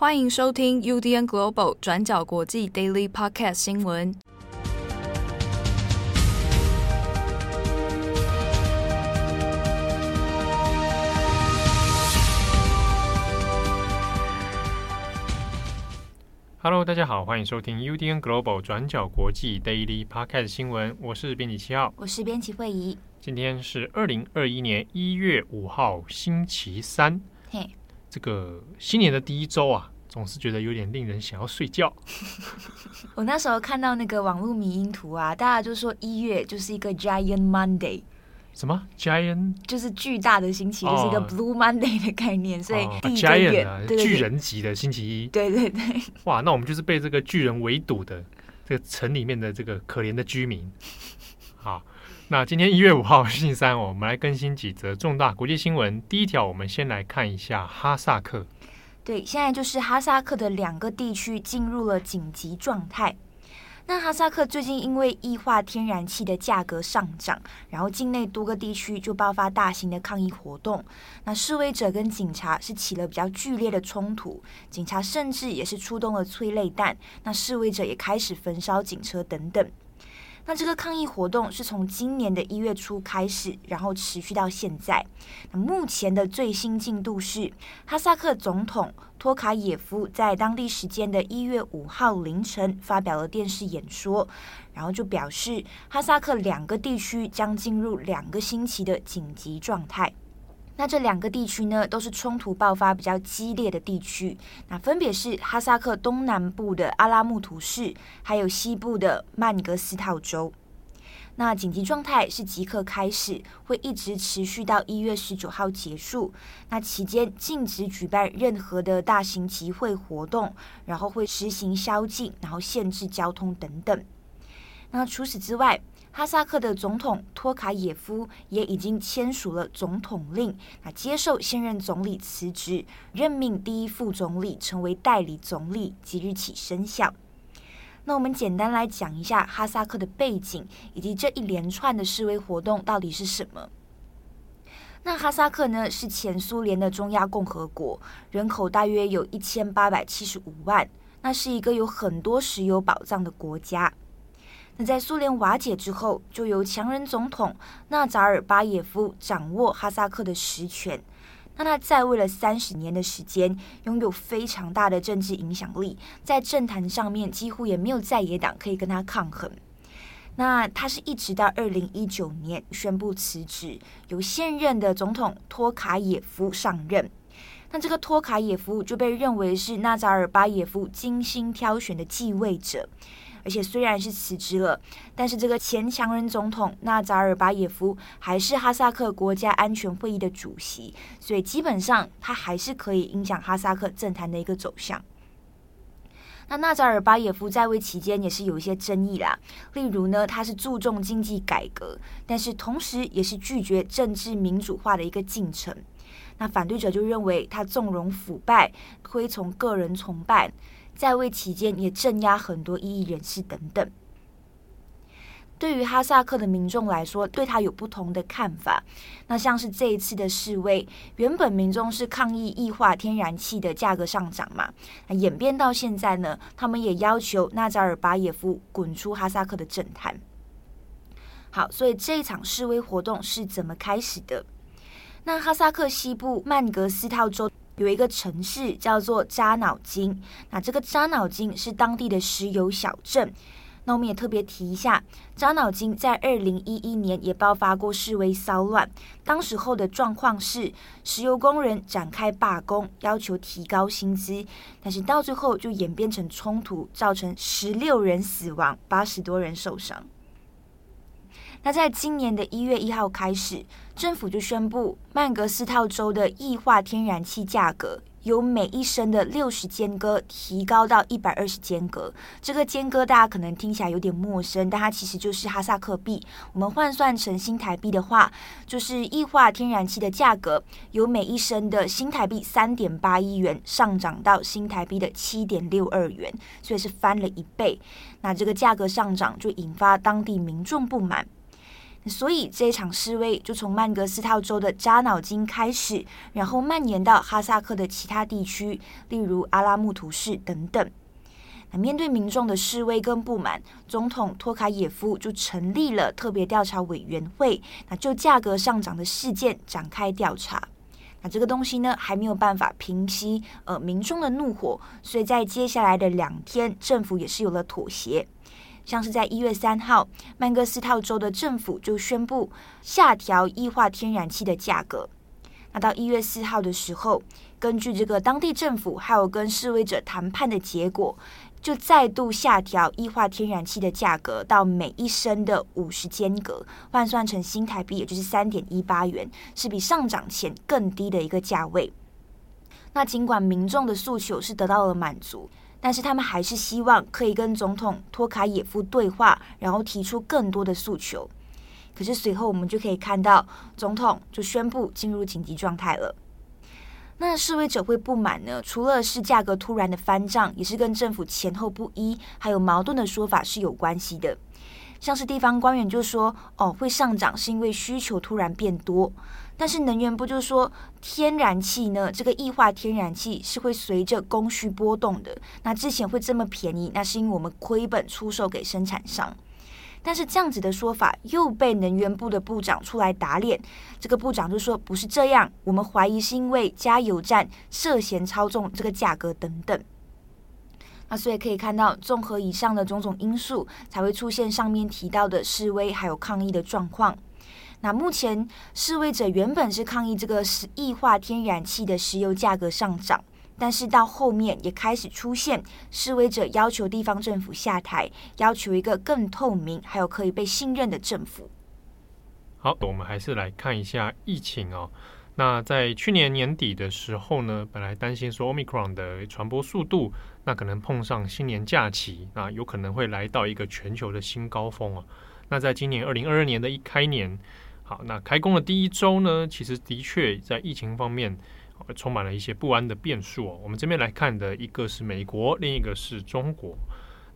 欢迎收听 UDN Global 转角国际 Daily Podcast 新闻。Hello，大家好，欢迎收听 UDN Global 转角国际 Daily Podcast 新闻。我是编辑七号，我是编辑惠仪。今天是二零二一年一月五号，星期三。嘿。这个新年的第一周啊，总是觉得有点令人想要睡觉。我那时候看到那个网络迷因图啊，大家就说一月就是一个 Giant Monday。什么 Giant？就是巨大的星期，就是一个 Blue Monday 的概念。哦、所以第一个月、巨人级的星期一。对对对。哇，那我们就是被这个巨人围堵的这个城里面的这个可怜的居民。好。那今天一月五号星期三，我们来更新几则重大国际新闻。第一条，我们先来看一下哈萨克。对，现在就是哈萨克的两个地区进入了紧急状态。那哈萨克最近因为液化天然气的价格上涨，然后境内多个地区就爆发大型的抗议活动。那示威者跟警察是起了比较剧烈的冲突，警察甚至也是出动了催泪弹。那示威者也开始焚烧警车等等。那这个抗议活动是从今年的一月初开始，然后持续到现在。目前的最新进度是，哈萨克总统托卡耶夫在当地时间的一月五号凌晨发表了电视演说，然后就表示哈萨克两个地区将进入两个星期的紧急状态。那这两个地区呢，都是冲突爆发比较激烈的地区。那分别是哈萨克东南部的阿拉木图市，还有西部的曼格斯套州。那紧急状态是即刻开始，会一直持续到一月十九号结束。那期间禁止举办任何的大型集会活动，然后会实行宵禁，然后限制交通等等。那除此之外，哈萨克的总统托卡耶夫也已经签署了总统令，那接受现任总理辞职，任命第一副总理成为代理总理，即日起生效。那我们简单来讲一下哈萨克的背景，以及这一连串的示威活动到底是什么。那哈萨克呢，是前苏联的中亚共和国，人口大约有一千八百七十五万，那是一个有很多石油宝藏的国家。那在苏联瓦解之后，就由强人总统纳扎尔巴耶夫掌握哈萨克的实权。那他在位了三十年的时间，拥有非常大的政治影响力，在政坛上面几乎也没有在野党可以跟他抗衡。那他是一直到二零一九年宣布辞职，由现任的总统托卡耶夫上任。那这个托卡耶夫就被认为是纳扎尔巴耶夫精心挑选的继位者。而且虽然是辞职了，但是这个前强人总统纳扎尔巴耶夫还是哈萨克国家安全会议的主席，所以基本上他还是可以影响哈萨克政坛的一个走向。那纳扎尔巴耶夫在位期间也是有一些争议啦，例如呢，他是注重经济改革，但是同时也是拒绝政治民主化的一个进程。那反对者就认为他纵容腐败，推崇个人崇拜。在位期间也镇压很多异议人士等等。对于哈萨克的民众来说，对他有不同的看法。那像是这一次的示威，原本民众是抗议异化天然气的价格上涨嘛，那演变到现在呢，他们也要求纳扎尔巴耶夫滚出哈萨克的政坛。好，所以这一场示威活动是怎么开始的？那哈萨克西部曼格斯套州。有一个城市叫做扎脑金，那这个扎脑金是当地的石油小镇。那我们也特别提一下，扎脑金在二零一一年也爆发过示威骚乱，当时候的状况是石油工人展开罢工，要求提高薪资，但是到最后就演变成冲突，造成十六人死亡，八十多人受伤。那在今年的一月一号开始，政府就宣布曼格斯套州的液化天然气价格由每一升的六十间隔提高到一百二十间隔。这个间隔大家可能听起来有点陌生，但它其实就是哈萨克币。我们换算成新台币的话，就是液化天然气的价格由每一升的新台币三点八一元上涨到新台币的七点六二元，所以是翻了一倍。那这个价格上涨就引发当地民众不满。所以这场示威就从曼格斯套州的扎脑筋开始，然后蔓延到哈萨克的其他地区，例如阿拉木图市等等。那面对民众的示威跟不满，总统托卡耶夫就成立了特别调查委员会，那就价格上涨的事件展开调查。那这个东西呢，还没有办法平息呃民众的怒火，所以在接下来的两天，政府也是有了妥协。像是在一月三号，曼哥斯套州的政府就宣布下调液化天然气的价格。那到一月四号的时候，根据这个当地政府还有跟示威者谈判的结果，就再度下调液化天然气的价格到每一升的五十间隔，换算成新台币也就是三点一八元，是比上涨前更低的一个价位。那尽管民众的诉求是得到了满足。但是他们还是希望可以跟总统托卡耶夫对话，然后提出更多的诉求。可是随后我们就可以看到，总统就宣布进入紧急状态了。那示威者会不满呢？除了是价格突然的翻涨，也是跟政府前后不一，还有矛盾的说法是有关系的。像是地方官员就说：“哦，会上涨是因为需求突然变多。”但是能源部就说，天然气呢，这个液化天然气是会随着供需波动的。那之前会这么便宜，那是因为我们亏本出售给生产商。但是这样子的说法又被能源部的部长出来打脸。这个部长就说不是这样，我们怀疑是因为加油站涉嫌操纵这个价格等等。那所以可以看到，综合以上的种种因素，才会出现上面提到的示威还有抗议的状况。那目前示威者原本是抗议这个是液化天然气的石油价格上涨，但是到后面也开始出现示威者要求地方政府下台，要求一个更透明还有可以被信任的政府。好，我们还是来看一下疫情哦。那在去年年底的时候呢，本来担心说 Omicron 的传播速度，那可能碰上新年假期，那有可能会来到一个全球的新高峰哦。那在今年二零二二年的一开年。好，那开工的第一周呢，其实的确在疫情方面充满了一些不安的变数哦。我们这边来看的一个是美国，另一个是中国。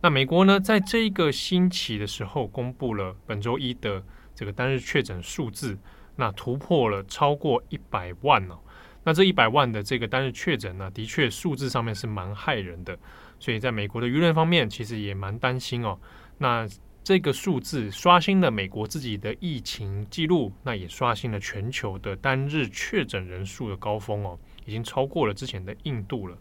那美国呢，在这一个星期的时候，公布了本周一的这个单日确诊数字，那突破了超过一百万哦。那这一百万的这个单日确诊呢，的确数字上面是蛮骇人的，所以在美国的舆论方面，其实也蛮担心哦。那这个数字刷新了美国自己的疫情记录，那也刷新了全球的单日确诊人数的高峰哦，已经超过了之前的印度了。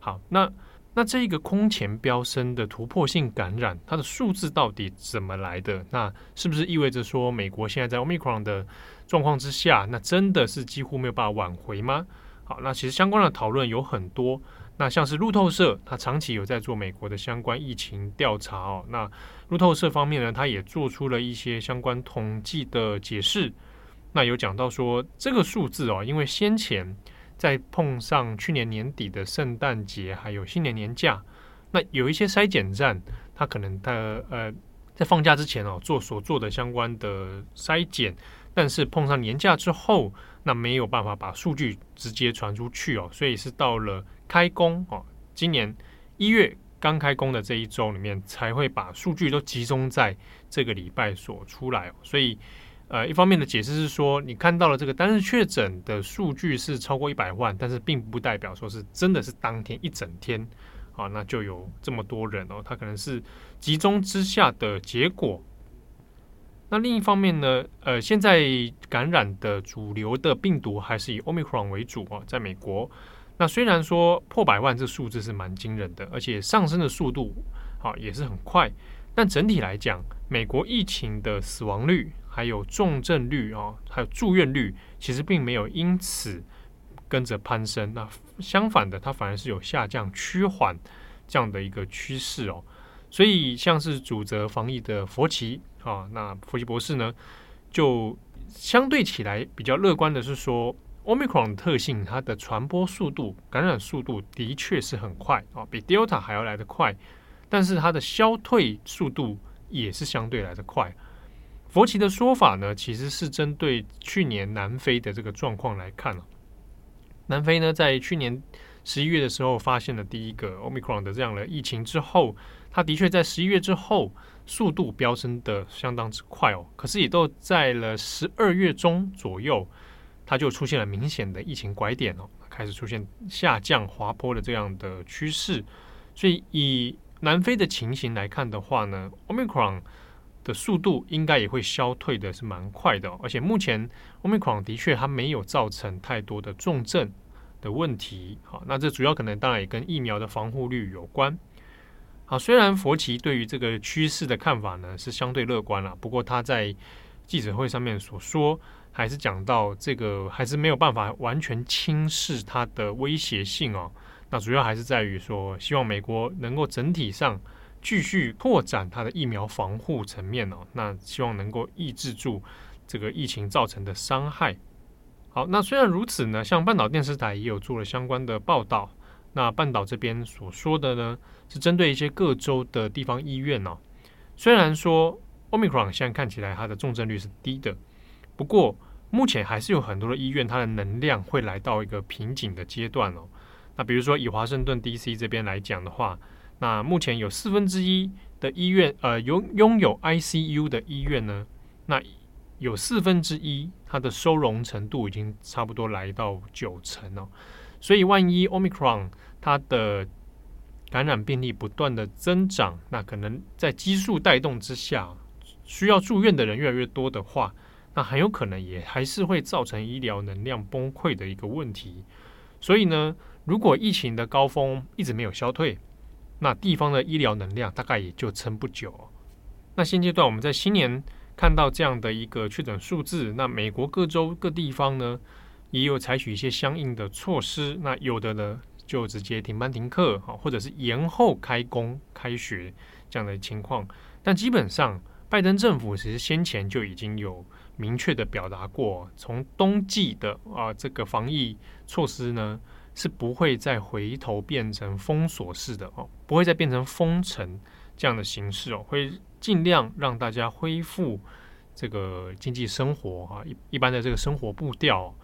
好，那那这个空前飙升的突破性感染，它的数字到底怎么来的？那是不是意味着说，美国现在在 Omicron 的状况之下，那真的是几乎没有办法挽回吗？好，那其实相关的讨论有很多。那像是路透社，它长期有在做美国的相关疫情调查哦。那路透社方面呢，它也做出了一些相关统计的解释。那有讲到说，这个数字哦，因为先前在碰上去年年底的圣诞节还有新年年假，那有一些筛检站，它可能它呃在放假之前哦做所做的相关的筛检，但是碰上年假之后，那没有办法把数据直接传出去哦，所以是到了。开工哦，今年一月刚开工的这一周里面，才会把数据都集中在这个礼拜所出来。所以，呃，一方面的解释是说，你看到了这个单日确诊的数据是超过一百万，但是并不代表说是真的是当天一整天啊，那就有这么多人哦，它可能是集中之下的结果。那另一方面呢，呃，现在感染的主流的病毒还是以 Omicron 为主啊，在美国。那虽然说破百万这数字是蛮惊人的，而且上升的速度好也是很快，但整体来讲，美国疫情的死亡率、还有重症率啊，还有住院率，其实并没有因此跟着攀升。那相反的，它反而是有下降趋缓这样的一个趋势哦。所以像是主责防疫的佛奇啊，那佛奇博士呢，就相对起来比较乐观的是说。Omicron 的特性，它的传播速度、感染速度的确是很快啊，比 Delta 还要来得快，但是它的消退速度也是相对来得快。佛奇的说法呢，其实是针对去年南非的这个状况来看。南非呢，在去年十一月的时候发现了第一个 Omicron 的这样的疫情之后，它的确在十一月之后速度飙升的相当之快哦。可是也都在了十二月中左右，它就出现了明显的疫情拐点哦，开始出现下降滑坡的这样的趋势。所以以南非的情形来看的话呢，Omicron 的速度应该也会消退的是蛮快的，而且目前 Omicron 的确它没有造成太多的重症的问题。好，那这主要可能当然也跟疫苗的防护率有关。好，虽然佛奇对于这个趋势的看法呢是相对乐观了，不过他在记者会上面所说，还是讲到这个还是没有办法完全轻视它的威胁性哦。那主要还是在于说，希望美国能够整体上。继续拓展它的疫苗防护层面哦，那希望能够抑制住这个疫情造成的伤害。好，那虽然如此呢，像半岛电视台也有做了相关的报道。那半岛这边所说的呢，是针对一些各州的地方医院哦。虽然说 Omicron 现在看起来它的重症率是低的，不过目前还是有很多的医院，它的能量会来到一个瓶颈的阶段哦。那比如说以华盛顿 DC 这边来讲的话。那目前有四分之一的医院，呃，拥拥有 ICU 的医院呢，那有四分之一它的收容程度已经差不多来到九成哦。所以万一 Omicron 它的感染病例不断的增长，那可能在基数带动之下，需要住院的人越来越多的话，那很有可能也还是会造成医疗能量崩溃的一个问题。所以呢，如果疫情的高峰一直没有消退，那地方的医疗能量大概也就撑不久。那现阶段我们在新年看到这样的一个确诊数字，那美国各州各地方呢也有采取一些相应的措施。那有的呢就直接停班停课，哈或者是延后开工开学这样的情况。但基本上，拜登政府其实先前就已经有明确的表达过，从冬季的啊这个防疫措施呢。是不会再回头变成封锁式的哦，不会再变成封城这样的形式哦，会尽量让大家恢复这个经济生活啊，一一般的这个生活步调。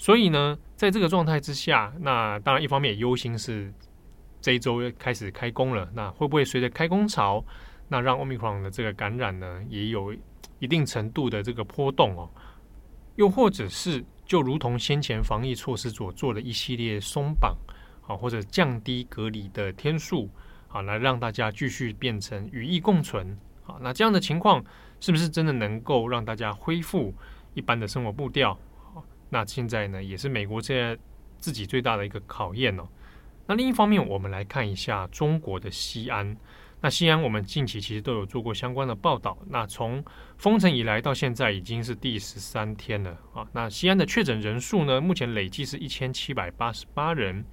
所以呢，在这个状态之下，那当然一方面也忧心是这一周开始开工了，那会不会随着开工潮，那让 Omicron 的这个感染呢，也有一定程度的这个波动哦，又或者是。就如同先前防疫措施所做的一系列松绑，啊，或者降低隔离的天数，啊，来让大家继续变成与疫共存，啊，那这样的情况是不是真的能够让大家恢复一般的生活步调？那现在呢，也是美国现在自己最大的一个考验哦。那另一方面，我们来看一下中国的西安。那西安，我们近期其实都有做过相关的报道。那从封城以来到现在，已经是第十三天了啊。那西安的确诊人数呢，目前累计是一千七百八十八人。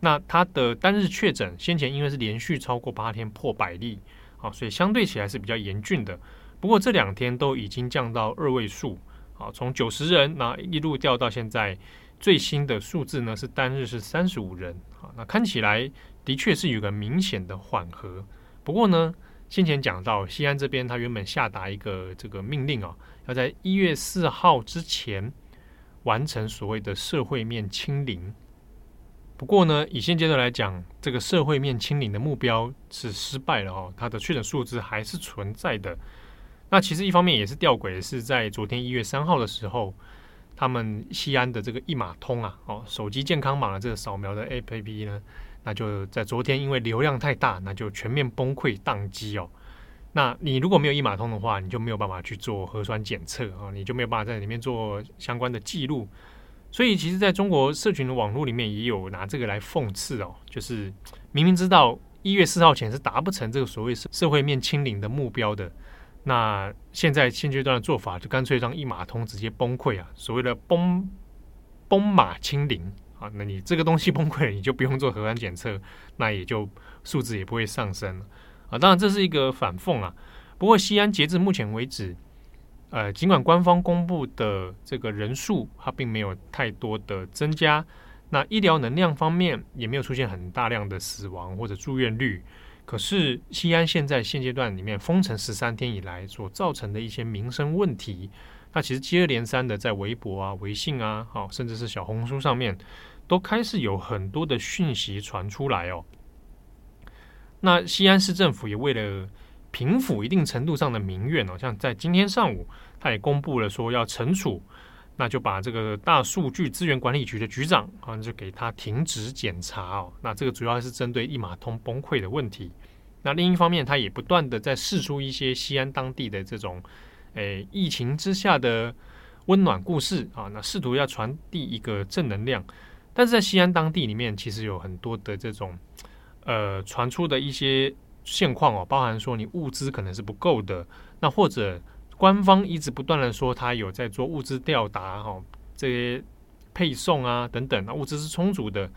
那它的单日确诊，先前因为是连续超过八天破百例，啊，所以相对起来是比较严峻的。不过这两天都已经降到二位数，啊，从九十人那一路掉到现在最新的数字呢，是单日是三十五人，啊，那看起来的确是有个明显的缓和。不过呢，先前讲到西安这边，他原本下达一个这个命令啊，要在一月四号之前完成所谓的社会面清零。不过呢，以现阶段来讲，这个社会面清零的目标是失败了哦，它的确诊数字还是存在的。那其实一方面也是吊诡的，是在昨天一月三号的时候，他们西安的这个一码通啊，哦，手机健康码的这个扫描的 APP 呢。那就在昨天，因为流量太大，那就全面崩溃宕机哦。那你如果没有一码通的话，你就没有办法去做核酸检测啊，你就没有办法在里面做相关的记录。所以，其实在中国社群的网络里面，也有拿这个来讽刺哦，就是明明知道一月四号前是达不成这个所谓社社会面清零的目标的，那现在现阶段的做法，就干脆让一码通直接崩溃啊，所谓的崩崩码清零。啊，那你这个东西崩溃了，你就不用做核酸检测，那也就数字也不会上升了啊。当然这是一个反讽啊。不过西安截至目前为止，呃，尽管官方公布的这个人数它并没有太多的增加，那医疗能量方面也没有出现很大量的死亡或者住院率，可是西安现在现阶段里面封城十三天以来所造成的一些民生问题。那其实接二连三的在微博啊、微信啊，好，甚至是小红书上面，都开始有很多的讯息传出来哦。那西安市政府也为了平抚一定程度上的民怨哦，像在今天上午，他也公布了说要惩处，那就把这个大数据资源管理局的局长啊就给他停职检查哦。那这个主要是针对一码通崩溃的问题。那另一方面，他也不断的在试出一些西安当地的这种，诶，疫情之下的温暖故事啊，那试图要传递一个正能量。但是在西安当地里面，其实有很多的这种，呃，传出的一些现况哦，包含说你物资可能是不够的，那或者官方一直不断的说他有在做物资调达哈，这些配送啊等等，那物资是充足的。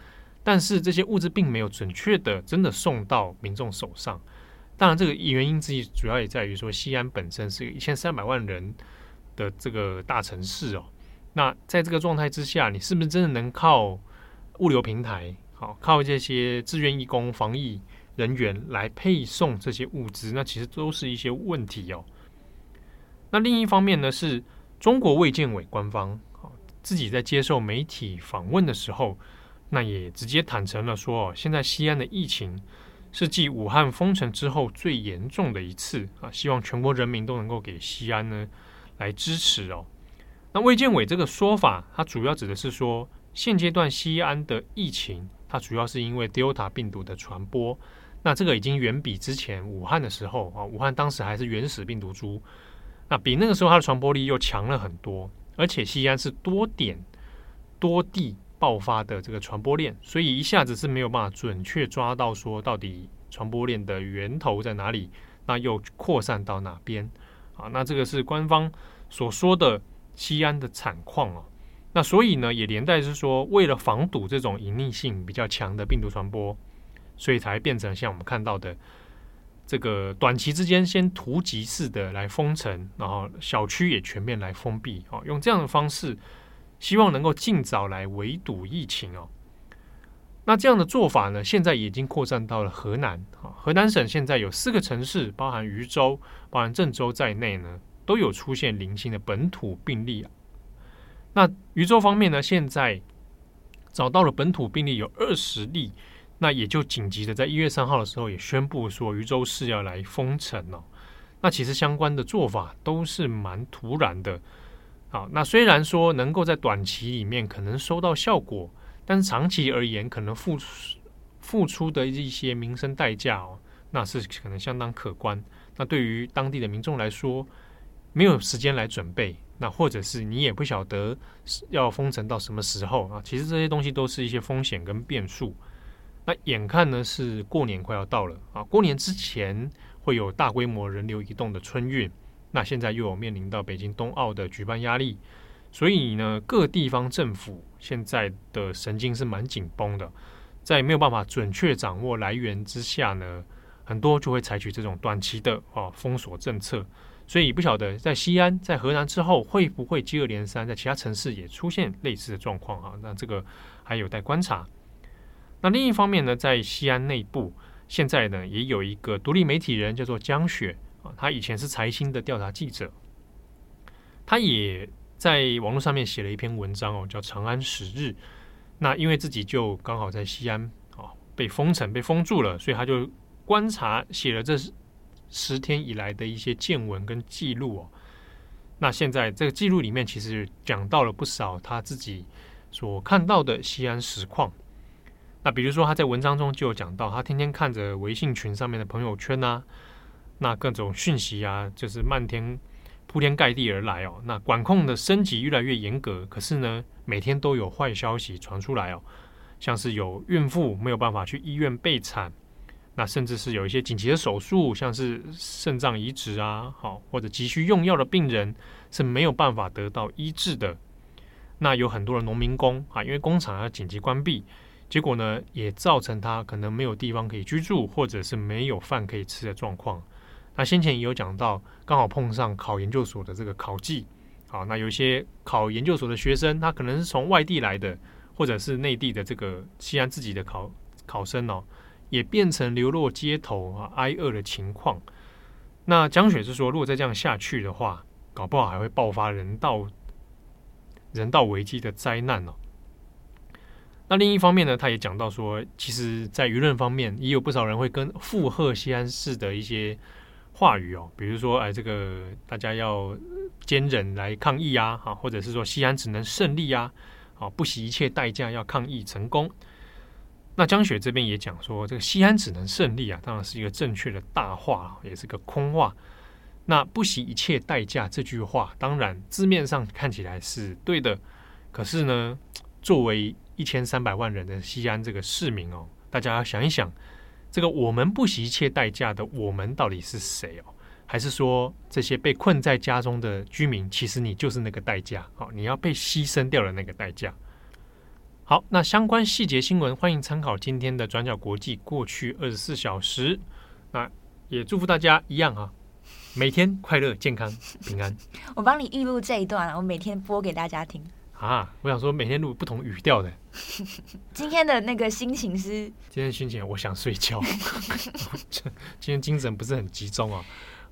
但是这些物资并没有准确的真的送到民众手上。当然，这个原因之一主要也在于说，西安本身是一千三百万人的这个大城市哦。那在这个状态之下，你是不是真的能靠物流平台，好靠这些志愿义工、防疫人员来配送这些物资？那其实都是一些问题哦。那另一方面呢，是中国卫健委官方啊自己在接受媒体访问的时候。那也直接坦诚了说，现在西安的疫情是继武汉封城之后最严重的一次啊！希望全国人民都能够给西安呢来支持哦。那卫健委这个说法，它主要指的是说，现阶段西安的疫情，它主要是因为 Delta 病毒的传播。那这个已经远比之前武汉的时候啊，武汉当时还是原始病毒株，那比那个时候它的传播力又强了很多，而且西安是多点多地。爆发的这个传播链，所以一下子是没有办法准确抓到说到底传播链的源头在哪里，那又扩散到哪边啊？那这个是官方所说的西安的惨况啊。那所以呢，也连带是说，为了防堵这种隐匿性比较强的病毒传播，所以才变成像我们看到的这个短期之间先突击式的来封城，然后小区也全面来封闭啊，用这样的方式。希望能够尽早来围堵疫情哦。那这样的做法呢，现在已经扩散到了河南啊。河南省现在有四个城市，包含禹州、包含郑州在内呢，都有出现零星的本土病例。那禹州方面呢，现在找到了本土病例有二十例，那也就紧急的在一月三号的时候也宣布说禹州市要来封城哦。那其实相关的做法都是蛮突然的。好，那虽然说能够在短期里面可能收到效果，但是长期而言，可能付付出的一些民生代价哦，那是可能相当可观。那对于当地的民众来说，没有时间来准备，那或者是你也不晓得要封城到什么时候啊，其实这些东西都是一些风险跟变数。那眼看呢是过年快要到了啊，过年之前会有大规模人流移动的春运。那现在又有面临到北京冬奥的举办压力，所以呢，各地方政府现在的神经是蛮紧绷的，在没有办法准确掌握来源之下呢，很多就会采取这种短期的啊封锁政策。所以不晓得在西安、在河南之后会不会接二连三，在其他城市也出现类似的状况啊？那这个还有待观察。那另一方面呢，在西安内部，现在呢也有一个独立媒体人叫做江雪。啊，他以前是财新的调查记者，他也在网络上面写了一篇文章哦，叫《长安十日》。那因为自己就刚好在西安啊，被封城、被封住了，所以他就观察写了这十天以来的一些见闻跟记录哦。那现在这个记录里面，其实讲到了不少他自己所看到的西安实况。那比如说他在文章中就有讲到，他天天看着微信群上面的朋友圈啊。那各种讯息啊，就是漫天铺天盖地而来哦。那管控的升级越来越严格，可是呢，每天都有坏消息传出来哦，像是有孕妇没有办法去医院备产，那甚至是有一些紧急的手术，像是肾脏移植啊，好或者急需用药的病人是没有办法得到医治的。那有很多的农民工啊，因为工厂要紧急关闭，结果呢，也造成他可能没有地方可以居住，或者是没有饭可以吃的状况。那先前也有讲到，刚好碰上考研究所的这个考季，好，那有一些考研究所的学生，他可能是从外地来的，或者是内地的这个西安自己的考考生哦，也变成流落街头啊，挨饿的情况。那江雪是说，如果再这样下去的话，搞不好还会爆发人道人道危机的灾难哦。那另一方面呢，他也讲到说，其实，在舆论方面，也有不少人会跟附和西安市的一些话语哦，比如说，哎，这个大家要坚忍来抗议啊，哈，或者是说西安只能胜利啊，啊，不惜一切代价要抗议成功。那江雪这边也讲说，这个西安只能胜利啊，当然是一个正确的大话，也是个空话。那不惜一切代价这句话，当然字面上看起来是对的，可是呢，作为一千三百万人的西安这个市民哦，大家要想一想，这个我们不惜一切代价的我们到底是谁哦？还是说这些被困在家中的居民，其实你就是那个代价哦，你要被牺牲掉的那个代价。好，那相关细节新闻欢迎参考今天的转角国际过去二十四小时。那也祝福大家一样啊，每天快乐、健康、平安。我帮你预录这一段，我每天播给大家听。啊，我想说每天录不同语调的。今天的那个心情是？今天心情我想睡觉，今天精神不是很集中啊。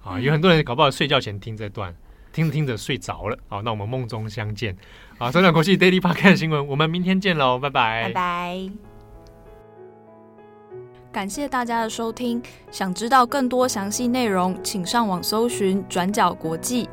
啊，有很多人搞不好睡觉前听这段，听着听着睡着了。好，那我们梦中相见。好，转角国际 Daily Podcast 新闻，我们明天见喽，拜拜，拜拜。感谢大家的收听，想知道更多详细内容，请上网搜寻转角国际。